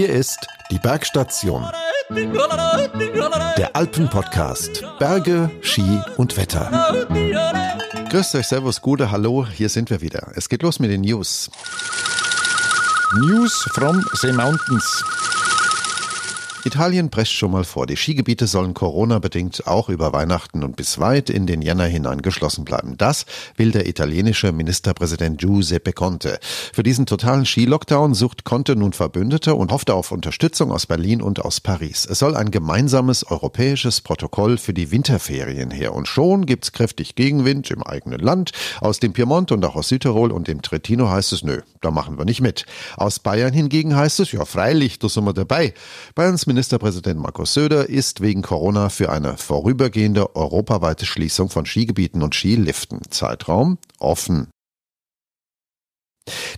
Hier ist die Bergstation. Der Alpenpodcast. Berge, Ski und Wetter. Grüßt euch, Servus, Gute, Hallo, hier sind wir wieder. Es geht los mit den News. News from the Mountains. Italien prescht schon mal vor. Die Skigebiete sollen Corona-bedingt auch über Weihnachten und bis weit in den Jänner hinein geschlossen bleiben. Das will der italienische Ministerpräsident Giuseppe Conte. Für diesen totalen Ski-Lockdown sucht Conte nun Verbündete und hofft auf Unterstützung aus Berlin und aus Paris. Es soll ein gemeinsames europäisches Protokoll für die Winterferien her. Und schon gibt's kräftig Gegenwind im eigenen Land. Aus dem Piemont und auch aus Südtirol und dem Trentino heißt es, nö, da machen wir nicht mit. Aus Bayern hingegen heißt es, ja freilich, da sind wir dabei. Bayerns Ministerpräsident Markus Söder ist wegen Corona für eine vorübergehende europaweite Schließung von Skigebieten und Skiliften. Zeitraum offen.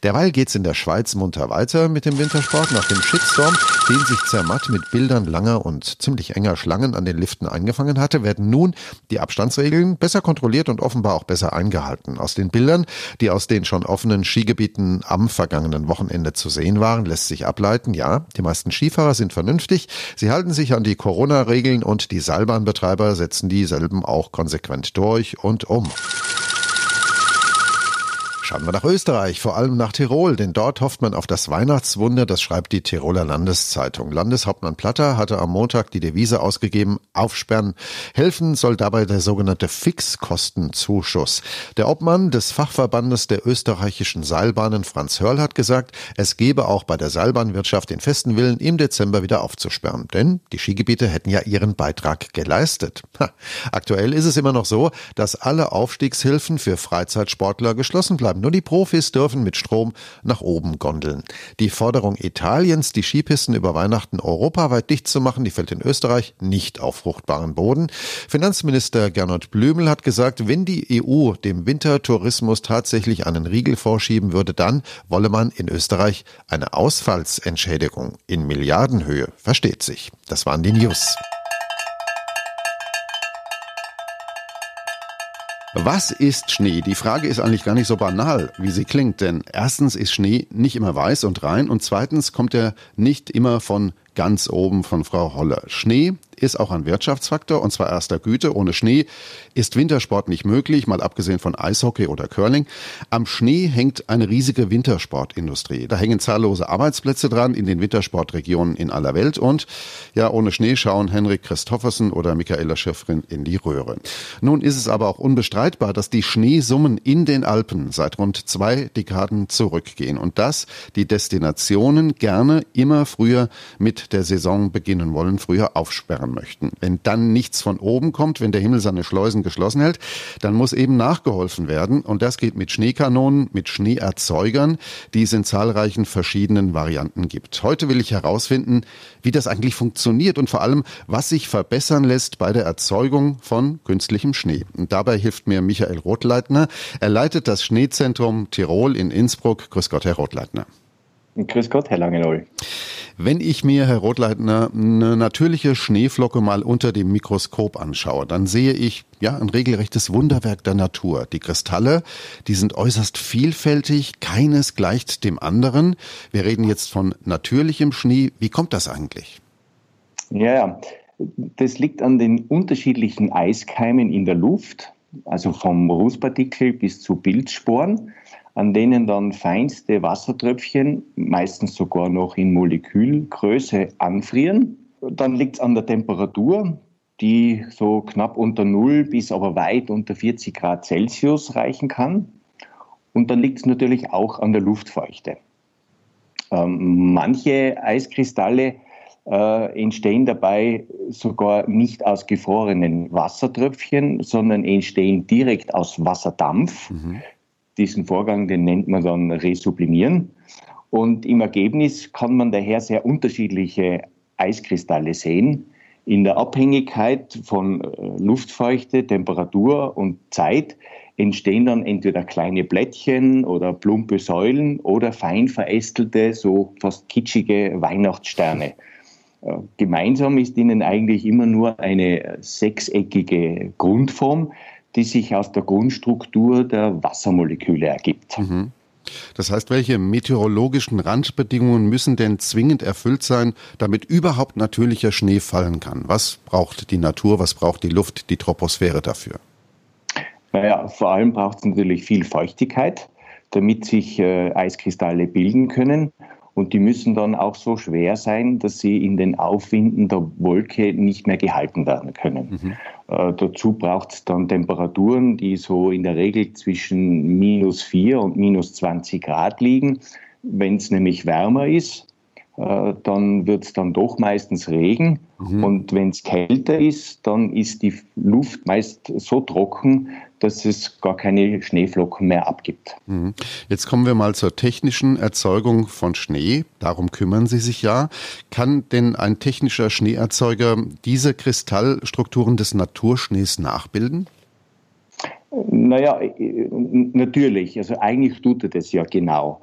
Derweil geht's in der Schweiz munter weiter mit dem Wintersport. Nach dem Shitstorm, den sich Zermatt mit Bildern langer und ziemlich enger Schlangen an den Liften eingefangen hatte, werden nun die Abstandsregeln besser kontrolliert und offenbar auch besser eingehalten. Aus den Bildern, die aus den schon offenen Skigebieten am vergangenen Wochenende zu sehen waren, lässt sich ableiten, ja, die meisten Skifahrer sind vernünftig, sie halten sich an die Corona-Regeln und die Seilbahnbetreiber setzen dieselben auch konsequent durch und um. Schauen wir nach Österreich, vor allem nach Tirol, denn dort hofft man auf das Weihnachtswunder, das schreibt die Tiroler Landeszeitung. Landeshauptmann Platter hatte am Montag die Devise ausgegeben, aufsperren. Helfen soll dabei der sogenannte Fixkostenzuschuss. Der Obmann des Fachverbandes der österreichischen Seilbahnen, Franz Hörl, hat gesagt, es gebe auch bei der Seilbahnwirtschaft den festen Willen, im Dezember wieder aufzusperren. Denn die Skigebiete hätten ja ihren Beitrag geleistet. Aktuell ist es immer noch so, dass alle Aufstiegshilfen für Freizeitsportler geschlossen bleiben. Nur die Profis dürfen mit Strom nach oben gondeln. Die Forderung Italiens, die Skipisten über Weihnachten europaweit dicht zu machen, die fällt in Österreich nicht auf fruchtbaren Boden. Finanzminister Gernot Blümel hat gesagt, wenn die EU dem Wintertourismus tatsächlich einen Riegel vorschieben würde, dann wolle man in Österreich eine Ausfallsentschädigung in Milliardenhöhe. Versteht sich. Das waren die News. Was ist Schnee? Die Frage ist eigentlich gar nicht so banal, wie sie klingt, denn erstens ist Schnee nicht immer weiß und rein und zweitens kommt er nicht immer von ganz oben von Frau Holler. Schnee ist auch ein Wirtschaftsfaktor und zwar erster Güte. Ohne Schnee ist Wintersport nicht möglich, mal abgesehen von Eishockey oder Curling. Am Schnee hängt eine riesige Wintersportindustrie. Da hängen zahllose Arbeitsplätze dran in den Wintersportregionen in aller Welt und ja, ohne Schnee schauen Henrik Christoffersen oder Michaela Schäffrin in die Röhre. Nun ist es aber auch unbestreitbar, dass die Schneesummen in den Alpen seit rund zwei Dekaden zurückgehen und dass die Destinationen gerne immer früher mit der Saison beginnen wollen, früher aufsperren möchten. Wenn dann nichts von oben kommt, wenn der Himmel seine Schleusen geschlossen hält, dann muss eben nachgeholfen werden. Und das geht mit Schneekanonen, mit Schneeerzeugern, die es in zahlreichen verschiedenen Varianten gibt. Heute will ich herausfinden, wie das eigentlich funktioniert und vor allem, was sich verbessern lässt bei der Erzeugung von künstlichem Schnee. Und dabei hilft mir Michael Rothleitner. Er leitet das Schneezentrum Tirol in Innsbruck. Grüß Gott, Herr Rothleitner. Grüß Gott, Herr Langenol. Wenn ich mir, Herr Rotleitner, eine natürliche Schneeflocke mal unter dem Mikroskop anschaue, dann sehe ich ja ein regelrechtes Wunderwerk der Natur. Die Kristalle, die sind äußerst vielfältig, keines gleicht dem anderen. Wir reden jetzt von natürlichem Schnee. Wie kommt das eigentlich? Ja, das liegt an den unterschiedlichen Eiskeimen in der Luft, also vom Rußpartikel bis zu Bildsporen an denen dann feinste Wassertröpfchen, meistens sogar noch in Molekülgröße, anfrieren. Dann liegt es an der Temperatur, die so knapp unter Null bis aber weit unter 40 Grad Celsius reichen kann. Und dann liegt es natürlich auch an der Luftfeuchte. Ähm, manche Eiskristalle äh, entstehen dabei sogar nicht aus gefrorenen Wassertröpfchen, sondern entstehen direkt aus Wasserdampf. Mhm. Diesen Vorgang, den nennt man dann Resublimieren. Und im Ergebnis kann man daher sehr unterschiedliche Eiskristalle sehen. In der Abhängigkeit von äh, Luftfeuchte, Temperatur und Zeit entstehen dann entweder kleine Blättchen oder plumpe Säulen oder fein verästelte, so fast kitschige Weihnachtssterne. Äh, gemeinsam ist ihnen eigentlich immer nur eine sechseckige Grundform, die sich aus der Grundstruktur der Wassermoleküle ergibt. Mhm. Das heißt, welche meteorologischen Randbedingungen müssen denn zwingend erfüllt sein, damit überhaupt natürlicher Schnee fallen kann? Was braucht die Natur, was braucht die Luft, die Troposphäre dafür? Naja, vor allem braucht es natürlich viel Feuchtigkeit, damit sich äh, Eiskristalle bilden können. Und die müssen dann auch so schwer sein, dass sie in den Aufwinden der Wolke nicht mehr gehalten werden können. Mhm. Äh, dazu braucht es dann Temperaturen, die so in der Regel zwischen minus 4 und minus 20 Grad liegen. Wenn es nämlich wärmer ist, äh, dann wird es dann doch meistens Regen. Mhm. Und wenn es kälter ist, dann ist die Luft meist so trocken, dass es gar keine Schneeflocken mehr abgibt. Mhm. Jetzt kommen wir mal zur technischen Erzeugung von Schnee. Darum kümmern Sie sich ja. Kann denn ein technischer Schneeerzeuger diese Kristallstrukturen des Naturschnees nachbilden? Naja, natürlich. Also eigentlich tut er das ja genau.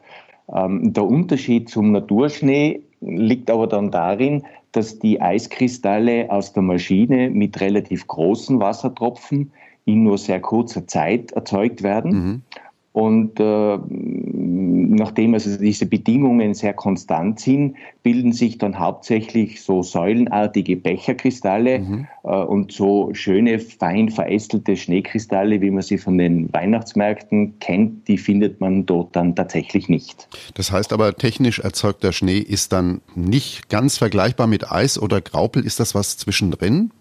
Ähm, der Unterschied zum Naturschnee liegt aber dann darin, dass die Eiskristalle aus der Maschine mit relativ großen Wassertropfen in nur sehr kurzer Zeit erzeugt werden. Mhm. Und äh, nachdem also diese Bedingungen sehr konstant sind, bilden sich dann hauptsächlich so säulenartige Becherkristalle mhm. äh, und so schöne, fein verästelte Schneekristalle, wie man sie von den Weihnachtsmärkten kennt, die findet man dort dann tatsächlich nicht. Das heißt aber, technisch erzeugter Schnee ist dann nicht ganz vergleichbar mit Eis oder Graupel. Ist das was zwischendrin?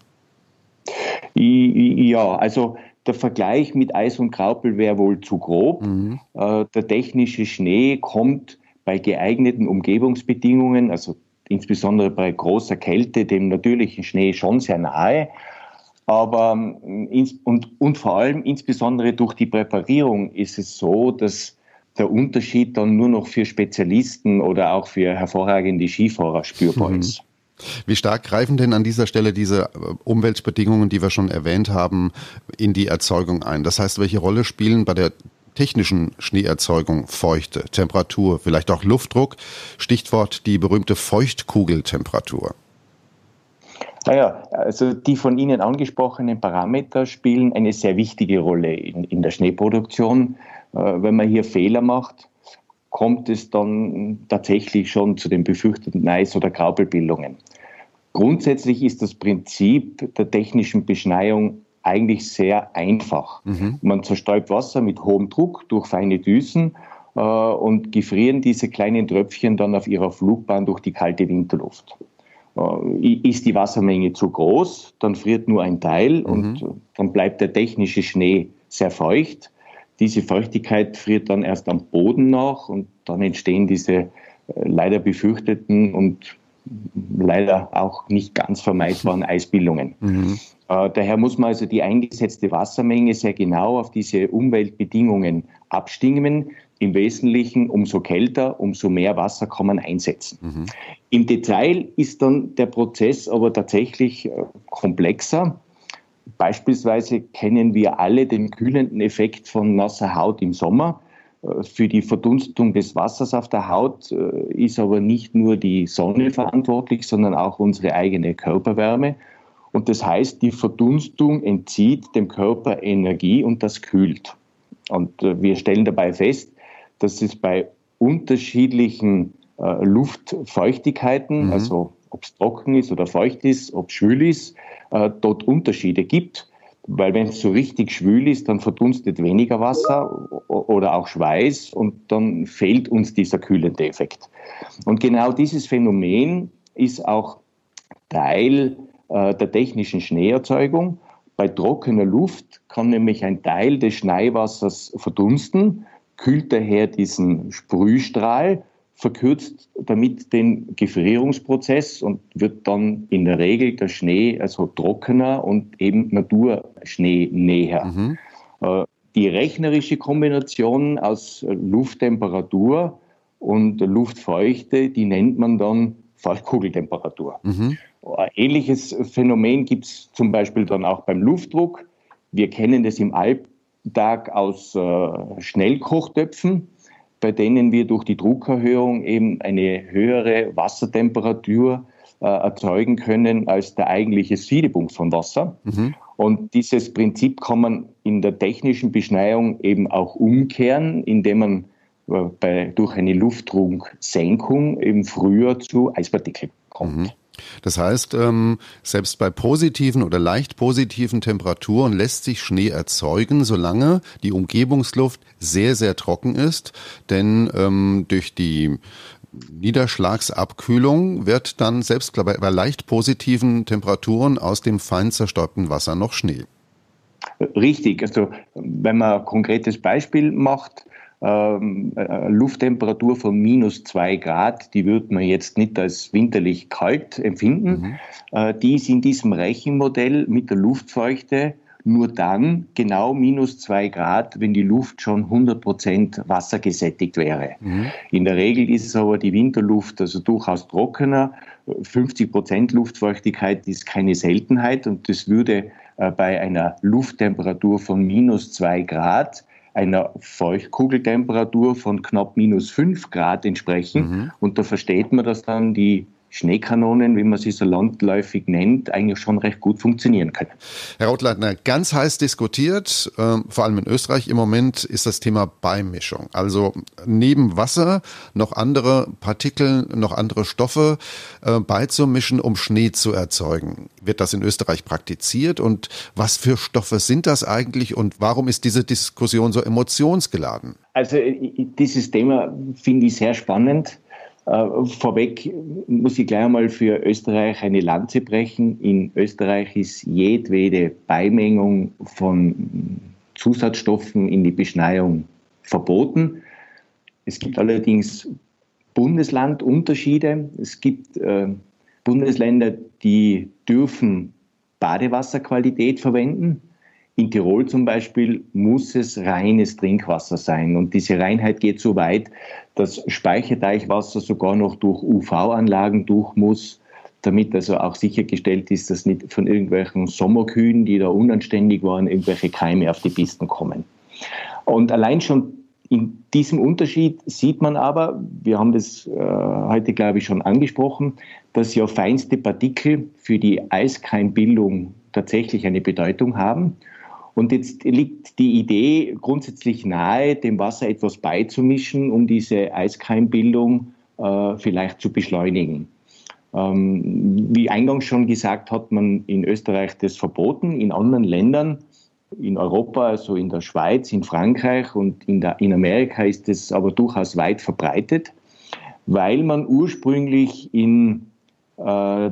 Ja, also der Vergleich mit Eis und Graupel wäre wohl zu grob. Mhm. Äh, der technische Schnee kommt bei geeigneten Umgebungsbedingungen, also insbesondere bei großer Kälte, dem natürlichen Schnee schon sehr nahe. Aber ähm, und, und vor allem insbesondere durch die Präparierung ist es so, dass der Unterschied dann nur noch für Spezialisten oder auch für hervorragende Skifahrer spürbar mhm. Wie stark greifen denn an dieser Stelle diese äh, Umweltbedingungen, die wir schon erwähnt haben, in die Erzeugung ein? Das heißt, welche Rolle spielen bei der technischen Schneeerzeugung Feuchte, Temperatur, vielleicht auch Luftdruck? Stichwort die berühmte Feuchtkugeltemperatur. Naja, also die von Ihnen angesprochenen Parameter spielen eine sehr wichtige Rolle in, in der Schneeproduktion. Äh, wenn man hier Fehler macht, kommt es dann tatsächlich schon zu den befürchteten Eis- oder Graupelbildungen. Grundsätzlich ist das Prinzip der technischen Beschneiung eigentlich sehr einfach. Mhm. Man zerstäubt Wasser mit hohem Druck durch feine Düsen äh, und gefrieren diese kleinen Tröpfchen dann auf ihrer Flugbahn durch die kalte Winterluft. Äh, ist die Wassermenge zu groß, dann friert nur ein Teil mhm. und dann bleibt der technische Schnee sehr feucht. Diese Feuchtigkeit friert dann erst am Boden nach und dann entstehen diese äh, leider befürchteten und leider auch nicht ganz vermeidbaren Eisbildungen. Mhm. Äh, daher muss man also die eingesetzte Wassermenge sehr genau auf diese Umweltbedingungen abstimmen. Im Wesentlichen, umso kälter, umso mehr Wasser kann man einsetzen. Mhm. Im Detail ist dann der Prozess aber tatsächlich äh, komplexer. Beispielsweise kennen wir alle den kühlenden Effekt von nasser Haut im Sommer. Äh, für die Verdunstung des Wassers auf der Haut äh, ist aber nicht nur die Sonne verantwortlich, sondern auch unsere eigene Körperwärme. Und das heißt, die Verdunstung entzieht dem Körper Energie und das kühlt. Und äh, wir stellen dabei fest, dass es bei unterschiedlichen Luftfeuchtigkeiten, mhm. also ob es trocken ist oder feucht ist, ob es schwül ist, dort Unterschiede gibt. Weil wenn es so richtig schwül ist, dann verdunstet weniger Wasser oder auch Schweiß und dann fehlt uns dieser kühlende Effekt. Und genau dieses Phänomen ist auch Teil äh, der technischen Schneeerzeugung. Bei trockener Luft kann nämlich ein Teil des Schneewassers verdunsten, kühlt daher diesen Sprühstrahl verkürzt damit den Gefrierungsprozess und wird dann in der Regel der Schnee also trockener und eben Naturschnee näher. Mhm. Äh, die rechnerische Kombination aus Lufttemperatur und Luftfeuchte, die nennt man dann Feuchtkugeltemperatur. Mhm. Ein ähnliches Phänomen gibt es zum Beispiel dann auch beim Luftdruck. Wir kennen das im Alltag aus äh, Schnellkochtöpfen bei denen wir durch die Druckerhöhung eben eine höhere Wassertemperatur äh, erzeugen können als der eigentliche Siedepunkt von Wasser. Mhm. Und dieses Prinzip kann man in der technischen Beschneiung eben auch umkehren, indem man bei, durch eine Luftdrucksenkung im Frühjahr zu Eispartikeln kommt. Mhm. Das heißt, ähm, selbst bei positiven oder leicht positiven Temperaturen lässt sich Schnee erzeugen, solange die Umgebungsluft sehr, sehr trocken ist. Denn ähm, durch die Niederschlagsabkühlung wird dann selbst bei, leicht positiven Temperaturen aus dem fein zerstäubten Wasser noch Schnee. Richtig, also wenn man ein konkretes Beispiel macht, ähm, äh, Lufttemperatur von minus zwei Grad, die würde man jetzt nicht als winterlich kalt empfinden. Mhm. Äh, die ist in diesem Rechenmodell mit der Luftfeuchte nur dann genau minus zwei Grad, wenn die Luft schon 100 Prozent wassergesättigt wäre. Mhm. In der Regel ist es aber die Winterluft also durchaus trockener. 50 Prozent Luftfeuchtigkeit ist keine Seltenheit und das würde äh, bei einer Lufttemperatur von minus zwei Grad einer Feuchtkugeltemperatur von knapp minus fünf Grad entsprechen. Mhm. Und da versteht man, dass dann die Schneekanonen, wie man sie so landläufig nennt, eigentlich schon recht gut funktionieren können. Herr Rautleitner, ganz heiß diskutiert, äh, vor allem in Österreich im Moment, ist das Thema Beimischung. Also neben Wasser noch andere Partikel, noch andere Stoffe äh, beizumischen, um Schnee zu erzeugen. Wird das in Österreich praktiziert und was für Stoffe sind das eigentlich und warum ist diese Diskussion so emotionsgeladen? Also dieses Thema finde ich sehr spannend äh, vorweg muss ich gleich einmal für Österreich eine Lanze brechen. In Österreich ist jedwede Beimengung von Zusatzstoffen in die Beschneiung verboten. Es gibt allerdings Bundeslandunterschiede. Es gibt äh, Bundesländer, die dürfen Badewasserqualität verwenden. In Tirol zum Beispiel muss es reines Trinkwasser sein. Und diese Reinheit geht so weit, dass Speicherteichwasser sogar noch durch UV-Anlagen durch muss, damit also auch sichergestellt ist, dass nicht von irgendwelchen Sommerkühen, die da unanständig waren, irgendwelche Keime auf die Pisten kommen. Und allein schon in diesem Unterschied sieht man aber, wir haben das äh, heute, glaube ich, schon angesprochen, dass ja feinste Partikel für die Eiskeimbildung tatsächlich eine Bedeutung haben. Und jetzt liegt die Idee grundsätzlich nahe, dem Wasser etwas beizumischen, um diese Eiskeimbildung äh, vielleicht zu beschleunigen. Ähm, wie eingangs schon gesagt, hat man in Österreich das verboten. In anderen Ländern, in Europa, also in der Schweiz, in Frankreich und in, der, in Amerika ist es aber durchaus weit verbreitet, weil man ursprünglich in äh,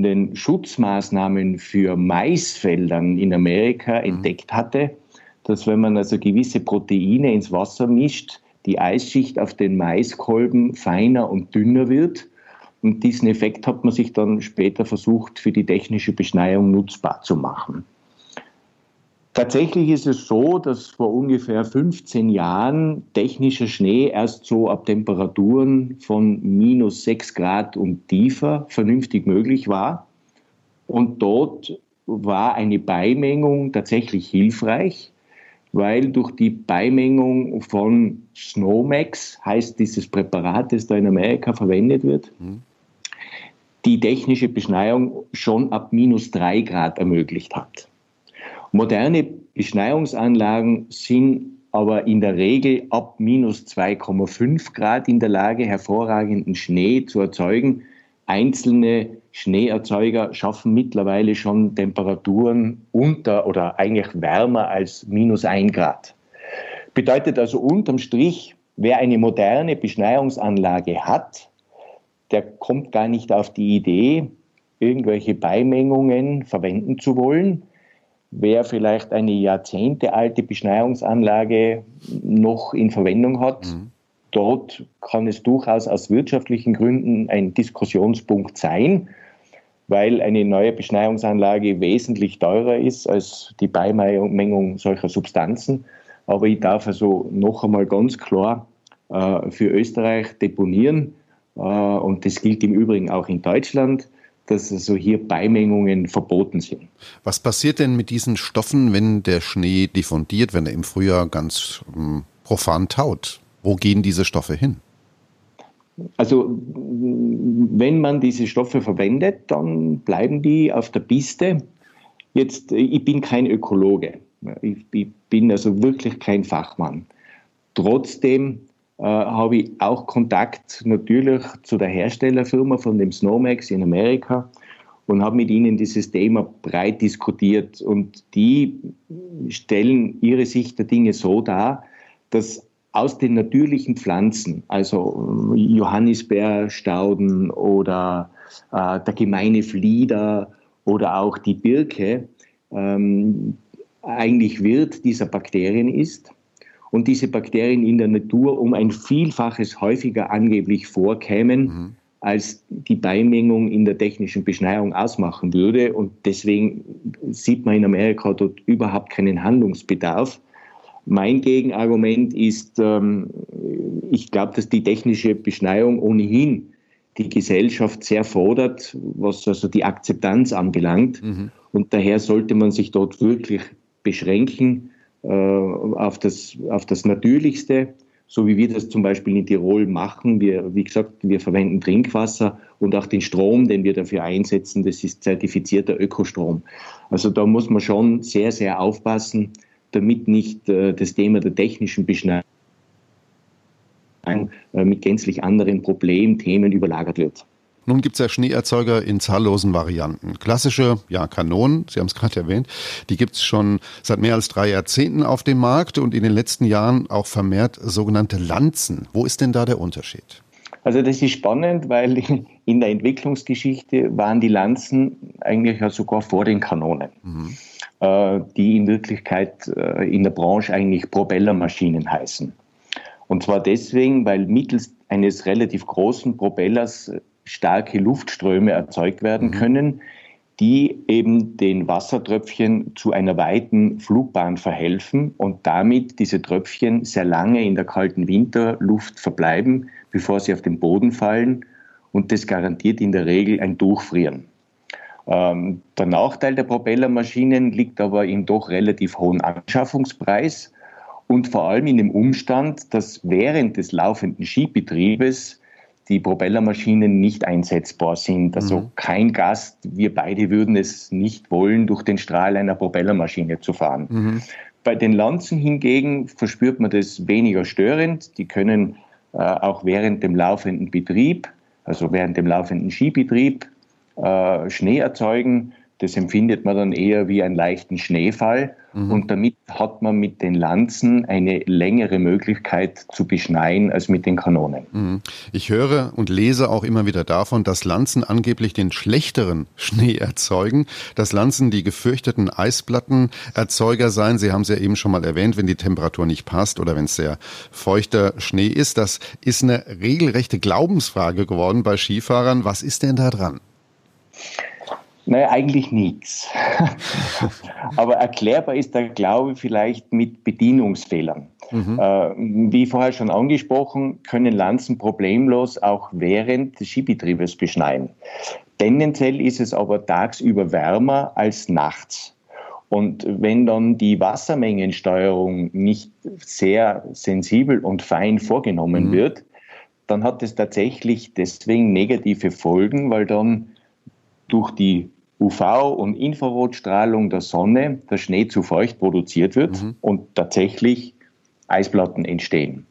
in den Schutzmaßnahmen für Maisfeldern in Amerika mhm. entdeckt hatte, dass wenn man also gewisse Proteine ins Wasser mischt, die Eisschicht auf den Maiskolben feiner und dünner wird. Und diesen Effekt hat man sich dann später versucht, für die technische Beschneiung nutzbar zu machen. Tatsächlich ist es so, dass vor ungefähr 15 Jahren technischer Schnee erst so ab Temperaturen von minus 6 Grad und tiefer vernünftig möglich war. Und dort war eine Beimengung tatsächlich hilfreich, weil durch die Beimengung von Snowmax, heißt dieses Präparat, das da in Amerika verwendet wird, mhm. die technische Beschneiung schon ab minus 3 Grad ermöglicht hat. Moderne Beschneiungsanlagen sind aber in der Regel ab minus 2,5 Grad in der Lage, hervorragenden Schnee zu erzeugen. Einzelne Schneeerzeuger schaffen mittlerweile schon Temperaturen unter oder eigentlich wärmer als minus 1 Grad. Bedeutet also unterm Strich, wer eine moderne Beschneiungsanlage hat, der kommt gar nicht auf die Idee, irgendwelche Beimengungen verwenden zu wollen, wer vielleicht eine jahrzehntealte Beschneiungsanlage noch in Verwendung hat, mhm. dort kann es durchaus aus wirtschaftlichen Gründen ein Diskussionspunkt sein, weil eine neue Beschneiungsanlage wesentlich teurer ist als die Beimengung solcher Substanzen. Aber ich darf also noch einmal ganz klar äh, für Österreich deponieren, äh, und das gilt im Übrigen auch in Deutschland, dass also hier Beimengungen verboten sind. Was passiert denn mit diesen Stoffen, wenn der Schnee diffundiert, wenn er im Frühjahr ganz ähm, profan taut? Wo gehen diese Stoffe hin? Also wenn man diese Stoffe verwendet, dann bleiben die auf der Piste. Jetzt, ich bin kein Ökologe. Ich, ich bin also wirklich kein Fachmann. Trotzdem äh, habe ich auch Kontakt natürlich zu der Herstellerfirma von dem Snowmax in Amerika und habe mit ihnen dieses Thema breit diskutiert. Und die stellen ihre Sicht der Dinge so dar, dass aus den natürlichen Pflanzen, also Johannisbeerstauden oder äh, der gemeine Flieder oder auch die Birke, ähm, eigentlich Wirt dieser Bakterien ist und diese Bakterien in der Natur um ein Vielfaches häufiger angeblich vorkämen, mhm. als die Beimengung in der technischen Beschneiung ausmachen würde. Und deswegen sieht man in Amerika dort überhaupt keinen Handlungsbedarf. Mein Gegenargument ist, ähm, ich glaube, dass die technische Beschneiung ohnehin die Gesellschaft sehr fordert, was also die Akzeptanz anbelangt. Mhm. Und daher sollte man sich dort wirklich beschränken auf, das, auf das Natürlichste, so wie wir das zum Beispiel in Tirol machen. Wir, wie gesagt, wir verwenden Trinkwasser und auch den Strom, den wir dafür einsetzen, das ist zertifizierter Ökostrom. Also da muss man schon sehr, sehr aufpassen, damit nicht äh, das Thema der technischen Beschneidung äh, mit gänzlich anderen Problemthemen überlagert wird. Nun gibt es ja Schneeerzeuger in zahllosen Varianten. Klassische ja, Kanonen, Sie haben es gerade erwähnt, die gibt es schon seit mehr als drei Jahrzehnten auf dem Markt und in den letzten Jahren auch vermehrt sogenannte Lanzen. Wo ist denn da der Unterschied? Also das ist spannend, weil in der Entwicklungsgeschichte waren die Lanzen eigentlich ja sogar vor den Kanonen, mhm. Äh, die in Wirklichkeit äh, in der Branche eigentlich Propellermaschinen heißen. Und zwar deswegen, weil mittels eines relativ großen Propellers starke Luftströme erzeugt werden mhm. können, die eben den Wassertröpfchen zu einer weiten Flugbahn verhelfen und damit diese Tröpfchen sehr lange in der kalten Winterluft verbleiben, bevor sie auf den Boden fallen. Und das garantiert in der Regel ein Durchfrieren. Ähm, der Nachteil der Propellermaschinen liegt aber im doch relativ hohen Anschaffungspreis und vor allem in dem Umstand, dass während des laufenden Skibetriebes die Propellermaschinen nicht einsetzbar sind. Also mhm. kein Gast, wir beide würden es nicht wollen, durch den Strahl einer Propellermaschine zu fahren. Mhm. Bei den Lanzen hingegen verspürt man das weniger störend. Die können äh, auch während dem laufenden Betrieb, also während dem laufenden Skibetrieb, äh, Schnee erzeugen. Das empfindet man dann eher wie einen leichten Schneefall. Mhm. Und damit hat man mit den Lanzen eine längere Möglichkeit zu beschneien als mit den Kanonen. Mhm. Ich höre und lese auch immer wieder davon, dass Lanzen angeblich den schlechteren Schnee erzeugen, dass Lanzen die gefürchteten Eisplattenerzeuger seien. Sie haben es ja eben schon mal erwähnt, wenn die Temperatur nicht passt oder wenn es sehr feuchter Schnee ist. Das ist eine regelrechte Glaubensfrage geworden bei Skifahrern. Was ist denn da dran? Naja, eigentlich nichts. Aber erklärbar ist der Glaube vielleicht mit Bedienungsfehlern. Mhm. Äh, wie vorher schon angesprochen, können Lanzen problemlos auch während des Skibetriebes beschneien. Tendenziell ist es aber tagsüber wärmer als nachts. Und wenn dann die Wassermengensteuerung nicht sehr sensibel und fein vorgenommen mhm. wird, dann hat es tatsächlich deswegen negative Folgen, weil dann durch die UV- und Infrarotstrahlung der Sonne der Schnee zu feucht produziert wird mhm. und tatsächlich Eisplatten entstehen.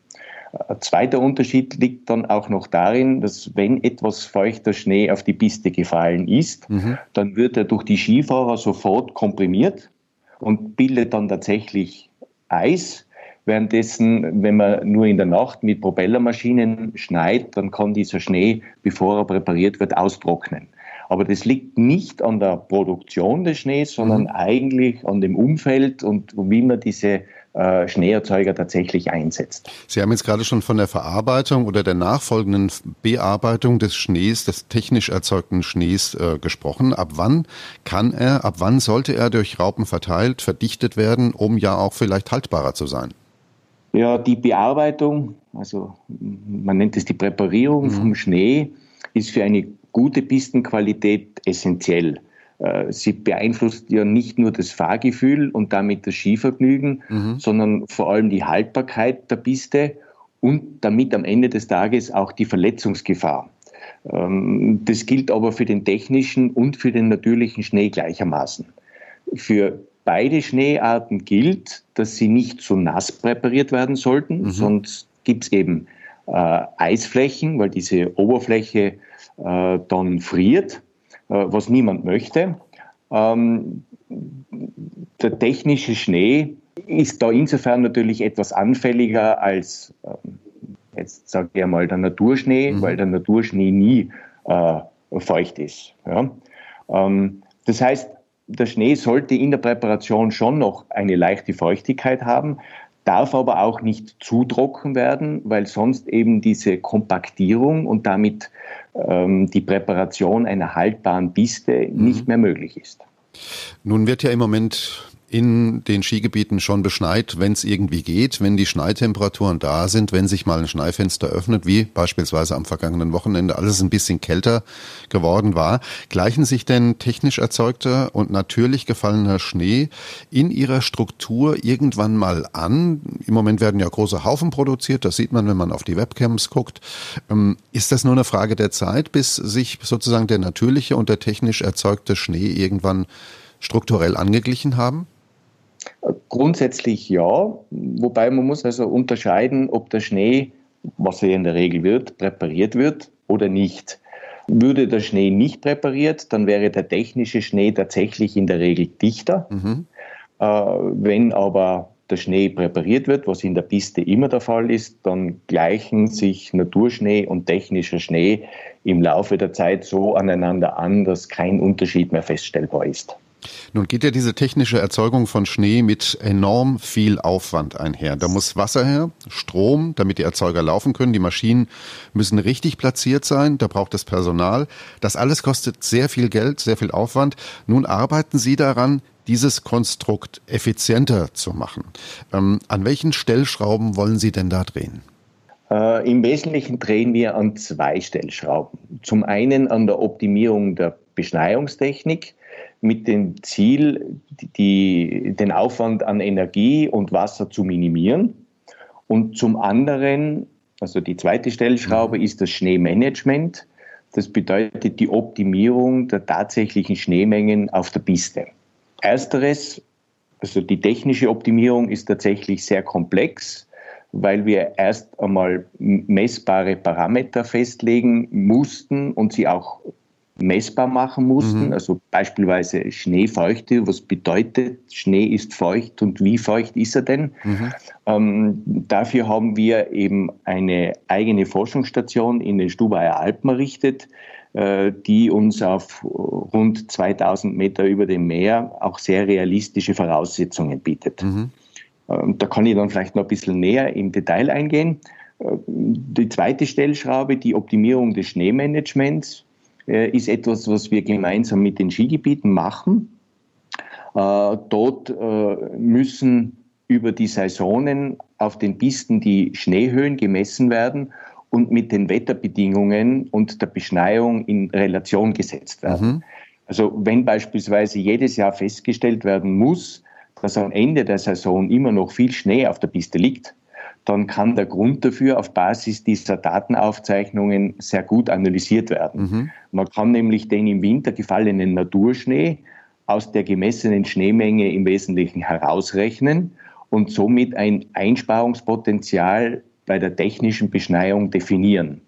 Ein zweiter Unterschied liegt dann auch noch darin, dass wenn etwas feuchter Schnee auf die Piste gefallen ist, mhm. dann wird er durch die Skifahrer sofort komprimiert und bildet dann tatsächlich Eis. Währenddessen, wenn man nur in der Nacht mit Propellermaschinen schneit, dann kann dieser Schnee, bevor er präpariert wird, austrocknen. Aber das liegt nicht an der Produktion des Schnees, sondern mhm. eigentlich an dem Umfeld und wie man diese äh, Schneeerzeuger tatsächlich einsetzt. Sie haben jetzt gerade schon von der Verarbeitung oder der nachfolgenden Bearbeitung des Schnees, des technisch erzeugten Schnees äh, gesprochen. Ab wann kann er, ab wann sollte er durch Raupen verteilt, verdichtet werden, um ja auch vielleicht haltbarer zu sein? Ja, die Bearbeitung, also man nennt es die Präparierung mhm. vom Schnee, ist für eine gute Pistenqualität essentiell. Äh, sie beeinflusst ja nicht nur das Fahrgefühl und damit das Skivergnügen, mhm. sondern vor allem die Haltbarkeit der Piste und damit am Ende des Tages auch die Verletzungsgefahr. Ähm, das gilt aber für den technischen und für den natürlichen Schnee gleichermaßen. Für beide Schneearten gilt, dass sie nicht zu nass präpariert werden sollten, mhm. sonst gibt es eben äh, Eisflächen, weil diese Oberfläche äh, dann friert, äh, was niemand möchte. Ähm, der technische Schnee ist da insofern natürlich etwas anfälliger als, ähm, jetzt sage ich einmal, der Naturschnee, mhm. weil der Naturschnee nie äh, feucht ist. Ja? Ähm, das heißt, der Schnee sollte in der Präparation schon noch eine leichte Feuchtigkeit haben, darf aber auch nicht zu trocken werden, weil sonst eben diese Kompaktierung und damit ähm, die Präparation einer haltbaren Piste mhm. nicht mehr möglich ist. Nun wird ja im Moment in den Skigebieten schon beschneit, wenn es irgendwie geht, wenn die Schneetemperaturen da sind, wenn sich mal ein Schneifenster öffnet, wie beispielsweise am vergangenen Wochenende alles ein bisschen kälter geworden war. Gleichen sich denn technisch erzeugter und natürlich gefallener Schnee in ihrer Struktur irgendwann mal an? Im Moment werden ja große Haufen produziert, das sieht man, wenn man auf die Webcams guckt. Ähm, ist das nur eine Frage der Zeit, bis sich sozusagen der natürliche und der technisch erzeugte Schnee irgendwann strukturell angeglichen haben? Grundsätzlich ja, wobei man muss also unterscheiden, ob der Schnee, was er in der Regel wird, präpariert wird oder nicht. Würde der Schnee nicht präpariert, dann wäre der technische Schnee tatsächlich in der Regel dichter. Mhm. Äh, wenn aber der Schnee präpariert wird, was in der Piste immer der Fall ist, dann gleichen sich Naturschnee und technischer Schnee im Laufe der Zeit so aneinander an, dass kein Unterschied mehr feststellbar ist. Nun geht ja diese technische Erzeugung von Schnee mit enorm viel Aufwand einher. Da muss Wasser her, Strom, damit die Erzeuger laufen können. Die Maschinen müssen richtig platziert sein. Da braucht es Personal. Das alles kostet sehr viel Geld, sehr viel Aufwand. Nun arbeiten Sie daran, dieses Konstrukt effizienter zu machen. Ähm, an welchen Stellschrauben wollen Sie denn da drehen? Äh, Im Wesentlichen drehen wir an zwei Stellschrauben. Zum einen an der Optimierung der Beschneiungstechnik mit dem Ziel, die, den Aufwand an Energie und Wasser zu minimieren. Und zum anderen, also die zweite Stellschraube mhm. ist das Schneemanagement. Das bedeutet die Optimierung der tatsächlichen Schneemengen auf der Piste. Ersteres, also die technische Optimierung ist tatsächlich sehr komplex, weil wir erst einmal messbare Parameter festlegen mussten und sie auch messbar machen mussten. Mhm. Also beispielsweise Schneefeuchte. Was bedeutet Schnee ist feucht und wie feucht ist er denn? Mhm. Ähm, dafür haben wir eben eine eigene Forschungsstation in den Stubaier Alpen errichtet, äh, die uns auf rund 2000 Meter über dem Meer auch sehr realistische Voraussetzungen bietet. Mhm. Ähm, da kann ich dann vielleicht noch ein bisschen näher im Detail eingehen. Äh, die zweite Stellschraube, die Optimierung des Schneemanagements, ist etwas, was wir gemeinsam mit den Skigebieten machen. Äh, dort äh, müssen über die Saisonen auf den Pisten die Schneehöhen gemessen werden und mit den Wetterbedingungen und der Beschneiung in Relation gesetzt werden. Mhm. Also wenn beispielsweise jedes Jahr festgestellt werden muss, dass am Ende der Saison immer noch viel Schnee auf der Piste liegt, dann kann der Grund dafür auf Basis dieser Datenaufzeichnungen sehr gut analysiert werden. Mhm. Man kann nämlich den im Winter gefallenen Naturschnee aus der gemessenen Schneemenge im Wesentlichen herausrechnen und somit ein Einsparungspotenzial bei der technischen Beschneiung definieren.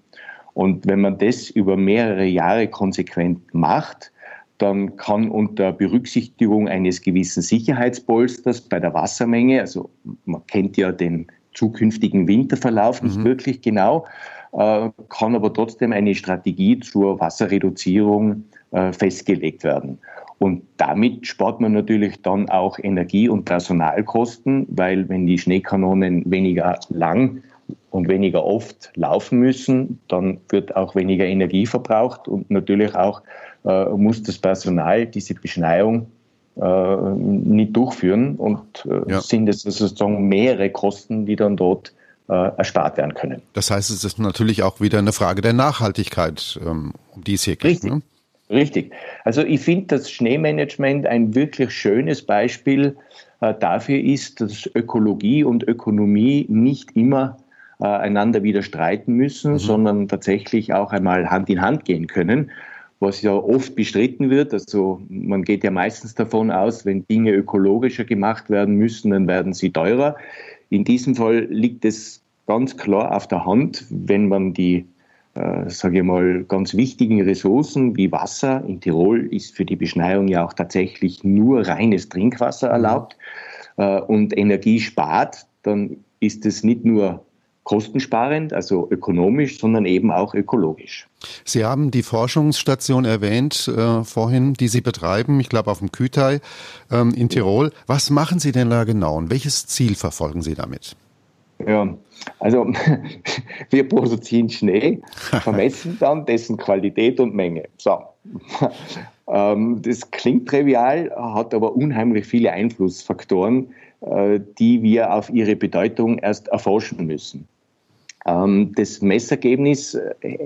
Und wenn man das über mehrere Jahre konsequent macht, dann kann unter Berücksichtigung eines gewissen Sicherheitspolsters bei der Wassermenge, also man kennt ja den zukünftigen Winterverlauf nicht mhm. wirklich genau, äh, kann aber trotzdem eine Strategie zur Wasserreduzierung äh, festgelegt werden. Und damit spart man natürlich dann auch Energie- und Personalkosten, weil wenn die Schneekanonen weniger lang und weniger oft laufen müssen, dann wird auch weniger Energie verbraucht und natürlich auch äh, muss das Personal diese Beschneiung äh, nicht durchführen und äh, ja. sind es sozusagen mehrere Kosten, die dann dort äh, erspart werden können. Das heißt, es ist natürlich auch wieder eine Frage der Nachhaltigkeit, ähm, um die es hier geht. Richtig. Ne? Richtig. Also ich finde, das Schneemanagement ein wirklich schönes Beispiel äh, dafür ist, dass Ökologie und Ökonomie nicht immer äh, einander widerstreiten müssen, mhm. sondern tatsächlich auch einmal Hand in Hand gehen können was ja oft bestritten wird. Also man geht ja meistens davon aus, wenn Dinge ökologischer gemacht werden müssen, dann werden sie teurer. In diesem Fall liegt es ganz klar auf der Hand, wenn man die, äh, sage ich mal, ganz wichtigen Ressourcen wie Wasser, in Tirol ist für die Beschneiung ja auch tatsächlich nur reines Trinkwasser mhm. erlaubt äh, und Energie spart, dann ist es nicht nur kostensparend, also ökonomisch, sondern eben auch ökologisch. Sie haben die Forschungsstation erwähnt äh, vorhin, die Sie betreiben, ich glaube auf dem Kütai ähm, in Tirol. Was machen Sie denn da genau und welches Ziel verfolgen Sie damit? Ja, also wir produzieren Schnee, vermessen dann dessen Qualität und Menge. So. Ähm, das klingt trivial, hat aber unheimlich viele Einflussfaktoren, äh, die wir auf ihre Bedeutung erst erforschen müssen. Ähm, das Messergebnis äh,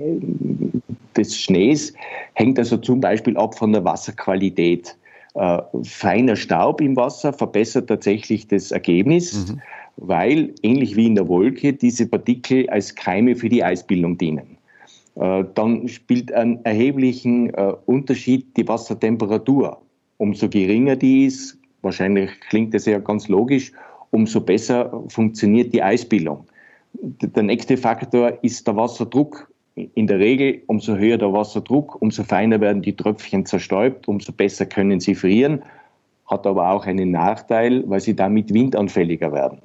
des Schnees hängt also zum Beispiel ab von der Wasserqualität. Äh, feiner Staub im Wasser verbessert tatsächlich das Ergebnis, mhm. weil ähnlich wie in der Wolke diese Partikel als Keime für die Eisbildung dienen. Äh, dann spielt einen erheblichen Unterschied die Wassertemperatur. Umso geringer die ist, wahrscheinlich klingt das ja ganz logisch, umso besser funktioniert die Eisbildung. Der nächste Faktor ist der Wasserdruck. In der Regel, umso höher der Wasserdruck, umso feiner werden die Tröpfchen zerstäubt, umso besser können sie frieren, hat aber auch einen Nachteil, weil sie damit windanfälliger werden.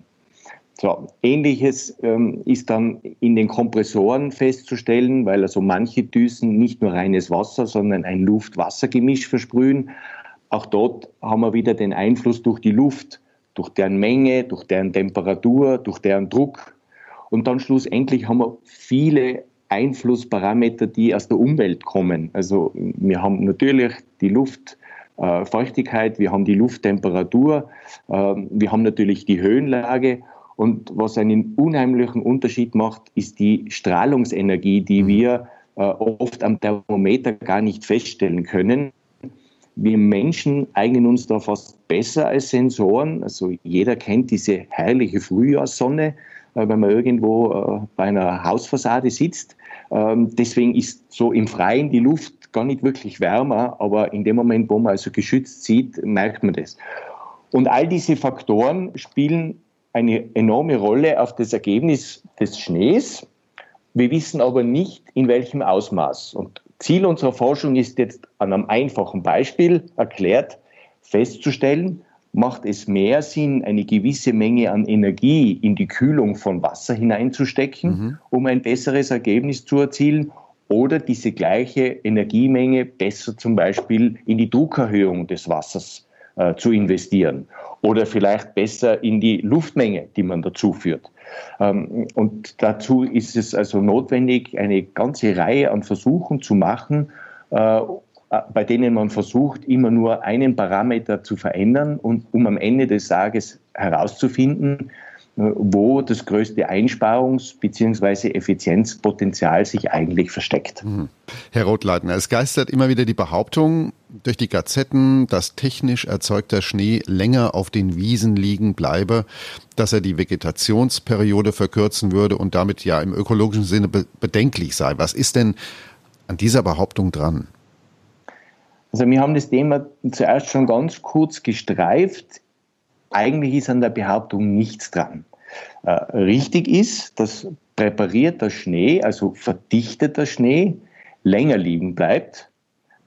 So, Ähnliches ähm, ist dann in den Kompressoren festzustellen, weil also manche Düsen nicht nur reines Wasser, sondern ein Luft-Wasser-Gemisch versprühen. Auch dort haben wir wieder den Einfluss durch die Luft, durch deren Menge, durch deren Temperatur, durch deren Druck. Und dann schlussendlich haben wir viele Einflussparameter, die aus der Umwelt kommen. Also wir haben natürlich die Luftfeuchtigkeit, wir haben die Lufttemperatur, ähm, wir haben natürlich die Höhenlage. Und was einen unheimlichen Unterschied macht, ist die Strahlungsenergie, die mhm. wir äh, oft am Thermometer gar nicht feststellen können. Wir Menschen eignen uns da fast besser als Sensoren. Also jeder kennt diese herrliche Frühjahrssonne. Äh, wenn man irgendwo äh, bei einer Hausfassade sitzt. Ähm, deswegen ist so im Freien die Luft gar nicht wirklich wärmer, aber in dem Moment, wo man also geschützt sieht, merkt man das. Und all diese Faktoren spielen eine enorme Rolle auf das Ergebnis des Schnees. Wir wissen aber nicht, in welchem Ausmaß. Und Ziel unserer Forschung ist jetzt an einem einfachen Beispiel erklärt, festzustellen, macht es mehr Sinn, eine gewisse Menge an Energie in die Kühlung von Wasser hineinzustecken, mhm. um ein besseres Ergebnis zu erzielen, oder diese gleiche Energiemenge besser zum Beispiel in die Druckerhöhung des Wassers äh, zu investieren oder vielleicht besser in die Luftmenge, die man dazu führt. Ähm, und dazu ist es also notwendig, eine ganze Reihe an Versuchen zu machen, äh, bei denen man versucht, immer nur einen Parameter zu verändern und um am Ende des Tages herauszufinden, wo das größte Einsparungs- bzw. Effizienzpotenzial sich eigentlich versteckt. Mhm. Herr Rotleitner, es geistert immer wieder die Behauptung durch die Gazetten, dass technisch erzeugter Schnee länger auf den Wiesen liegen bleibe, dass er die Vegetationsperiode verkürzen würde und damit ja im ökologischen Sinne bedenklich sei. Was ist denn an dieser Behauptung dran? Also wir haben das Thema zuerst schon ganz kurz gestreift. Eigentlich ist an der Behauptung nichts dran. Äh, richtig ist, dass präparierter Schnee, also verdichteter Schnee, länger liegen bleibt.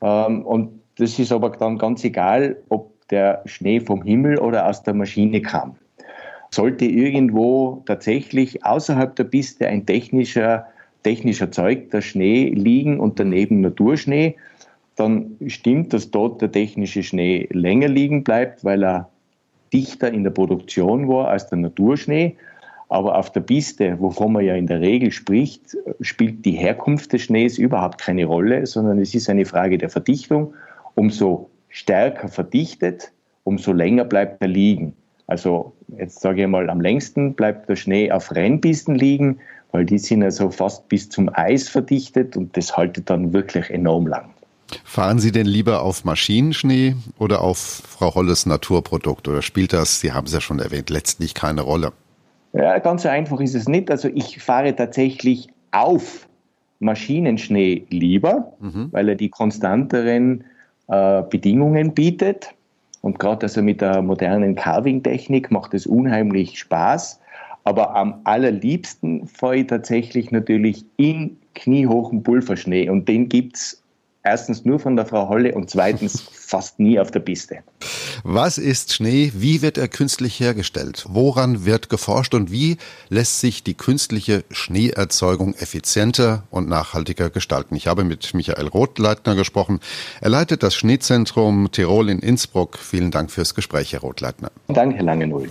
Ähm, und das ist aber dann ganz egal, ob der Schnee vom Himmel oder aus der Maschine kam. Sollte irgendwo tatsächlich außerhalb der Piste ein technischer, technisch erzeugter Schnee liegen und daneben Naturschnee, dann stimmt, dass dort der technische Schnee länger liegen bleibt, weil er dichter in der Produktion war als der Naturschnee. Aber auf der Piste, wovon man ja in der Regel spricht, spielt die Herkunft des Schnees überhaupt keine Rolle, sondern es ist eine Frage der Verdichtung. Umso stärker verdichtet, umso länger bleibt er liegen. Also jetzt sage ich mal, am längsten bleibt der Schnee auf Rennpisten liegen, weil die sind also fast bis zum Eis verdichtet und das haltet dann wirklich enorm lang. Fahren Sie denn lieber auf Maschinenschnee oder auf Frau Holles Naturprodukt? Oder spielt das, Sie haben es ja schon erwähnt, letztlich keine Rolle? Ja, ganz so einfach ist es nicht. Also ich fahre tatsächlich auf Maschinenschnee lieber, mhm. weil er die konstanteren äh, Bedingungen bietet. Und gerade also mit der modernen Carving-Technik macht es unheimlich Spaß. Aber am allerliebsten fahre ich tatsächlich natürlich in kniehochen Pulverschnee und den gibt es erstens nur von der Frau Holle und zweitens fast nie auf der Piste. Was ist Schnee? Wie wird er künstlich hergestellt? Woran wird geforscht und wie lässt sich die künstliche Schneeerzeugung effizienter und nachhaltiger gestalten? Ich habe mit Michael Rothleitner gesprochen. Er leitet das Schneezentrum Tirol in Innsbruck. Vielen Dank fürs Gespräch, Herr Rothleitner. Danke, Herr Langenull.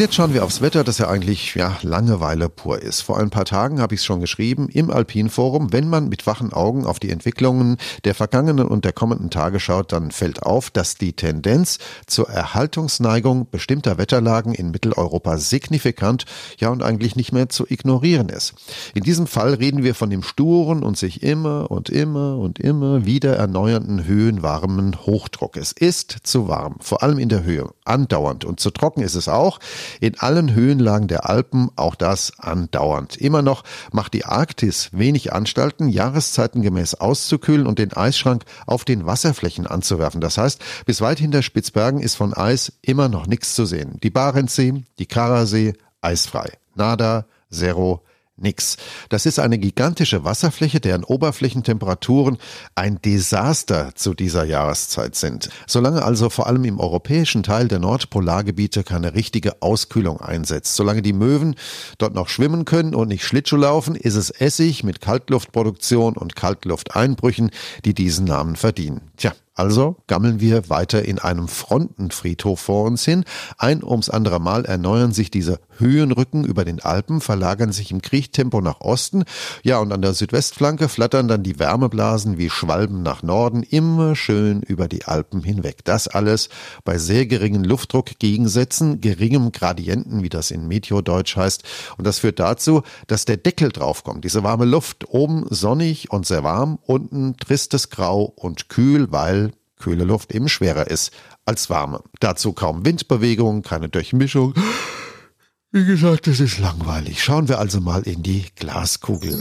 Und jetzt schauen wir aufs Wetter, das ja eigentlich ja, Langeweile pur ist. Vor ein paar Tagen habe ich es schon geschrieben im Alpinforum. Wenn man mit wachen Augen auf die Entwicklungen der vergangenen und der kommenden Tage schaut, dann fällt auf, dass die Tendenz zur Erhaltungsneigung bestimmter Wetterlagen in Mitteleuropa signifikant, ja und eigentlich nicht mehr zu ignorieren ist. In diesem Fall reden wir von dem sturen und sich immer und immer und immer wieder erneuernden höhenwarmen Hochdruck. Es ist zu warm, vor allem in der Höhe, andauernd und zu trocken ist es auch in allen Höhenlagen der Alpen, auch das andauernd. Immer noch macht die Arktis wenig Anstalten, jahreszeitengemäß auszukühlen und den Eisschrank auf den Wasserflächen anzuwerfen. Das heißt, bis weit hinter Spitzbergen ist von Eis immer noch nichts zu sehen. Die Barentssee, die Karasee, eisfrei. Nada, Zero, nix. Das ist eine gigantische Wasserfläche, deren Oberflächentemperaturen ein Desaster zu dieser Jahreszeit sind. Solange also vor allem im europäischen Teil der Nordpolargebiete keine richtige Auskühlung einsetzt, solange die Möwen dort noch schwimmen können und nicht Schlittschuh laufen, ist es Essig mit Kaltluftproduktion und Kaltlufteinbrüchen, die diesen Namen verdienen. Tja, also gammeln wir weiter in einem Frontenfriedhof vor uns hin. Ein ums andere Mal erneuern sich diese Höhenrücken über den Alpen, verlagern sich im Kriechtempo nach Osten. Ja, und an der Südwestflanke flattern dann die Wärmeblasen wie Schwalben nach Norden, immer schön über die Alpen hinweg. Das alles bei sehr geringen Luftdruckgegensätzen, geringem Gradienten, wie das in Meteodeutsch heißt. Und das führt dazu, dass der Deckel draufkommt. Diese warme Luft, oben sonnig und sehr warm, unten tristes Grau und kühl, weil kühle Luft eben schwerer ist als warme. Dazu kaum Windbewegung, keine Durchmischung. Wie gesagt, es ist langweilig. Schauen wir also mal in die Glaskugel.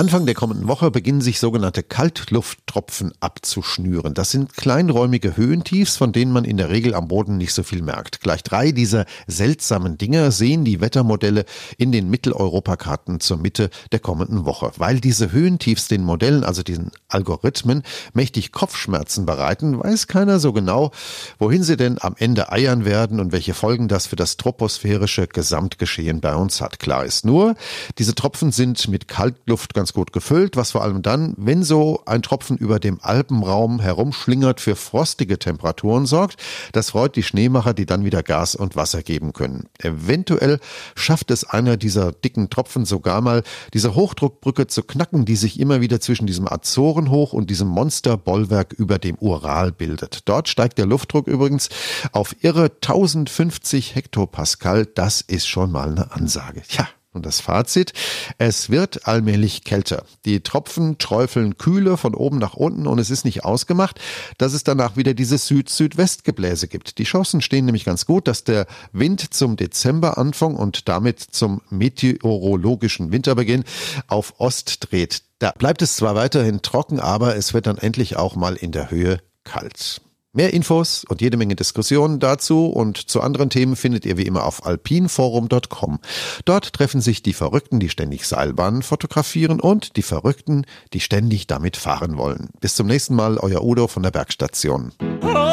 Anfang der kommenden Woche beginnen sich sogenannte Kaltlufttropfen abzuschnüren. Das sind kleinräumige Höhentiefs, von denen man in der Regel am Boden nicht so viel merkt. Gleich drei dieser seltsamen Dinger sehen die Wettermodelle in den Mitteleuropakarten zur Mitte der kommenden Woche. Weil diese Höhentiefs den Modellen, also diesen Algorithmen, mächtig Kopfschmerzen bereiten, weiß keiner so genau, wohin sie denn am Ende eiern werden und welche Folgen das für das troposphärische Gesamtgeschehen bei uns hat. Klar ist nur, diese Tropfen sind mit Kaltluft ganz ganz gut gefüllt, was vor allem dann, wenn so ein Tropfen über dem Alpenraum herumschlingert, für frostige Temperaturen sorgt. Das freut die Schneemacher, die dann wieder Gas und Wasser geben können. Eventuell schafft es einer dieser dicken Tropfen sogar mal, diese Hochdruckbrücke zu knacken, die sich immer wieder zwischen diesem Azorenhoch und diesem Monsterbollwerk über dem Ural bildet. Dort steigt der Luftdruck übrigens auf irre 1050 Hektopascal. Das ist schon mal eine Ansage. Ja, und das Fazit, es wird allmählich kälter. Die Tropfen träufeln kühle von oben nach unten und es ist nicht ausgemacht, dass es danach wieder dieses Süd-Südwest-Gebläse gibt. Die Chancen stehen nämlich ganz gut, dass der Wind zum Dezemberanfang und damit zum meteorologischen Winterbeginn auf Ost dreht. Da bleibt es zwar weiterhin trocken, aber es wird dann endlich auch mal in der Höhe kalt. Mehr Infos und jede Menge Diskussionen dazu und zu anderen Themen findet ihr wie immer auf alpinforum.com. Dort treffen sich die Verrückten, die ständig Seilbahnen fotografieren und die Verrückten, die ständig damit fahren wollen. Bis zum nächsten Mal, euer Udo von der Bergstation. Oh.